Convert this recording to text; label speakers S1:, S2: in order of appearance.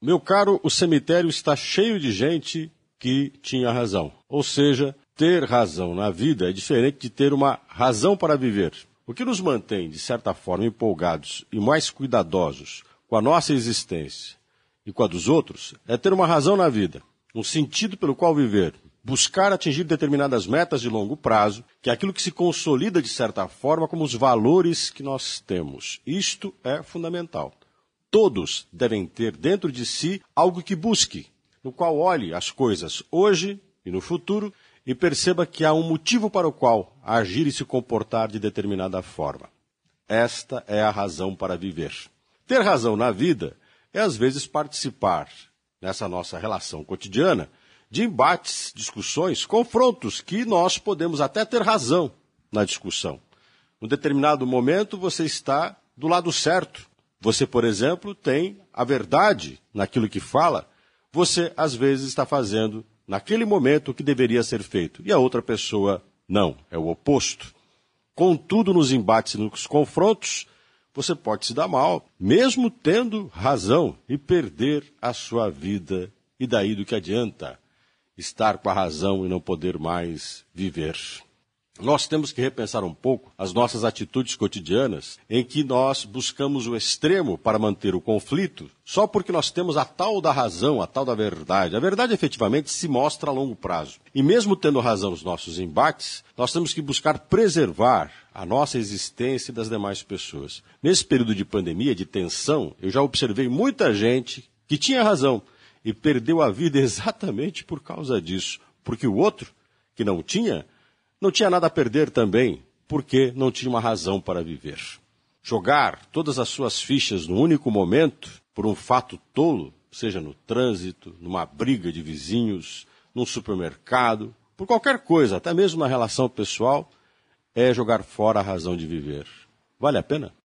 S1: Meu caro, o cemitério está cheio de gente que tinha razão. Ou seja, ter razão na vida é diferente de ter uma razão para viver. O que nos mantém, de certa forma, empolgados e mais cuidadosos com a nossa existência e com a dos outros é ter uma razão na vida, um sentido pelo qual viver, buscar atingir determinadas metas de longo prazo, que é aquilo que se consolida de certa forma como os valores que nós temos. Isto é fundamental. Todos devem ter dentro de si algo que busque, no qual olhe as coisas hoje e no futuro e perceba que há um motivo para o qual agir e se comportar de determinada forma. Esta é a razão para viver. Ter razão na vida é às vezes participar nessa nossa relação cotidiana de embates, discussões, confrontos que nós podemos até ter razão na discussão. Num determinado momento você está do lado certo. Você, por exemplo, tem a verdade naquilo que fala. Você às vezes está fazendo naquele momento o que deveria ser feito e a outra pessoa não, é o oposto. Contudo, nos embates e nos confrontos, você pode se dar mal, mesmo tendo razão, e perder a sua vida. E daí do que adianta estar com a razão e não poder mais viver? Nós temos que repensar um pouco as nossas atitudes cotidianas, em que nós buscamos o extremo para manter o conflito, só porque nós temos a tal da razão, a tal da verdade. A verdade efetivamente se mostra a longo prazo. E mesmo tendo razão nos nossos embates, nós temos que buscar preservar a nossa existência e das demais pessoas. Nesse período de pandemia, de tensão, eu já observei muita gente que tinha razão e perdeu a vida exatamente por causa disso, porque o outro, que não tinha, não tinha nada a perder também, porque não tinha uma razão para viver. Jogar todas as suas fichas no único momento, por um fato tolo, seja no trânsito, numa briga de vizinhos, num supermercado, por qualquer coisa, até mesmo na relação pessoal, é jogar fora a razão de viver. Vale a pena?